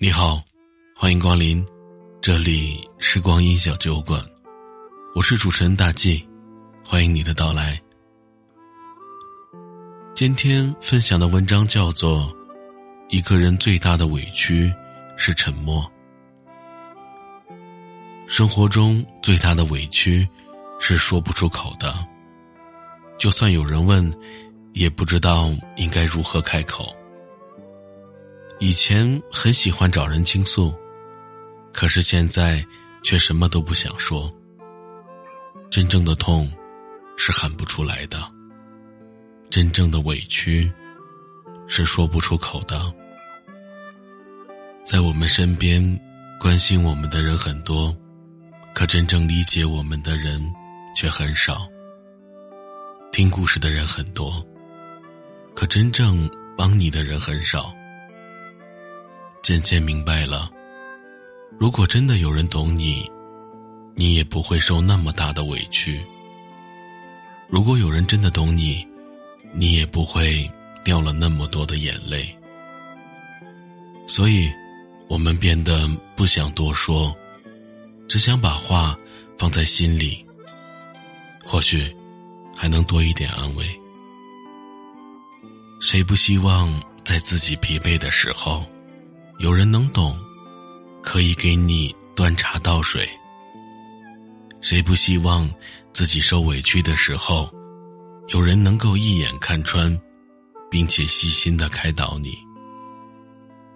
你好，欢迎光临，这里是光阴小酒馆，我是主持人大 G，欢迎你的到来。今天分享的文章叫做《一个人最大的委屈是沉默》。生活中最大的委屈是说不出口的，就算有人问，也不知道应该如何开口。以前很喜欢找人倾诉，可是现在却什么都不想说。真正的痛是喊不出来的，真正的委屈是说不出口的。在我们身边，关心我们的人很多，可真正理解我们的人却很少。听故事的人很多，可真正帮你的人很少。渐渐明白了，如果真的有人懂你，你也不会受那么大的委屈；如果有人真的懂你，你也不会掉了那么多的眼泪。所以，我们变得不想多说，只想把话放在心里，或许还能多一点安慰。谁不希望在自己疲惫的时候？有人能懂，可以给你端茶倒水。谁不希望自己受委屈的时候，有人能够一眼看穿，并且细心的开导你？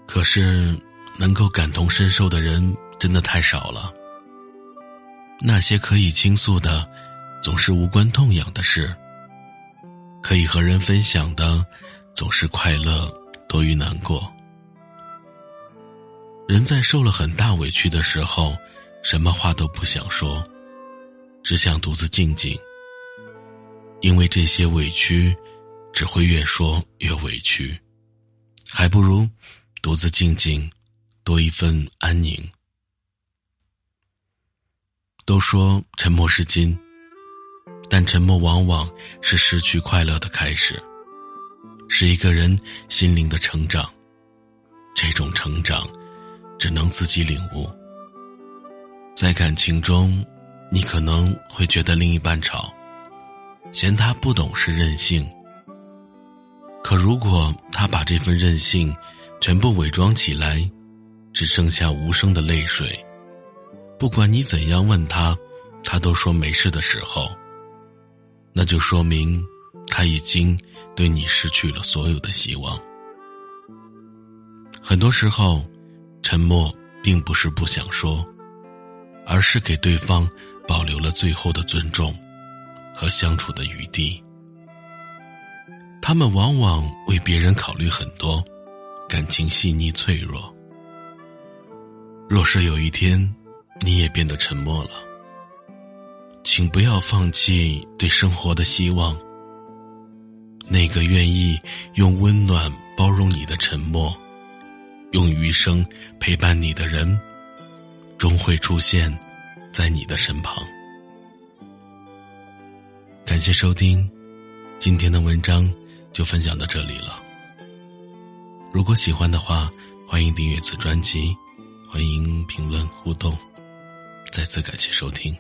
可是，能够感同身受的人真的太少了。那些可以倾诉的，总是无关痛痒的事；可以和人分享的，总是快乐多于难过。人在受了很大委屈的时候，什么话都不想说，只想独自静静。因为这些委屈，只会越说越委屈，还不如独自静静，多一份安宁。都说沉默是金，但沉默往往是失去快乐的开始，是一个人心灵的成长。这种成长。只能自己领悟。在感情中，你可能会觉得另一半吵，嫌他不懂事任性。可如果他把这份任性全部伪装起来，只剩下无声的泪水，不管你怎样问他，他都说没事的时候，那就说明他已经对你失去了所有的希望。很多时候。沉默并不是不想说，而是给对方保留了最后的尊重和相处的余地。他们往往为别人考虑很多，感情细腻脆弱。若是有一天你也变得沉默了，请不要放弃对生活的希望。那个愿意用温暖包容你的沉默。用余生陪伴你的人，终会出现在你的身旁。感谢收听，今天的文章就分享到这里了。如果喜欢的话，欢迎订阅此专辑，欢迎评论互动。再次感谢收听。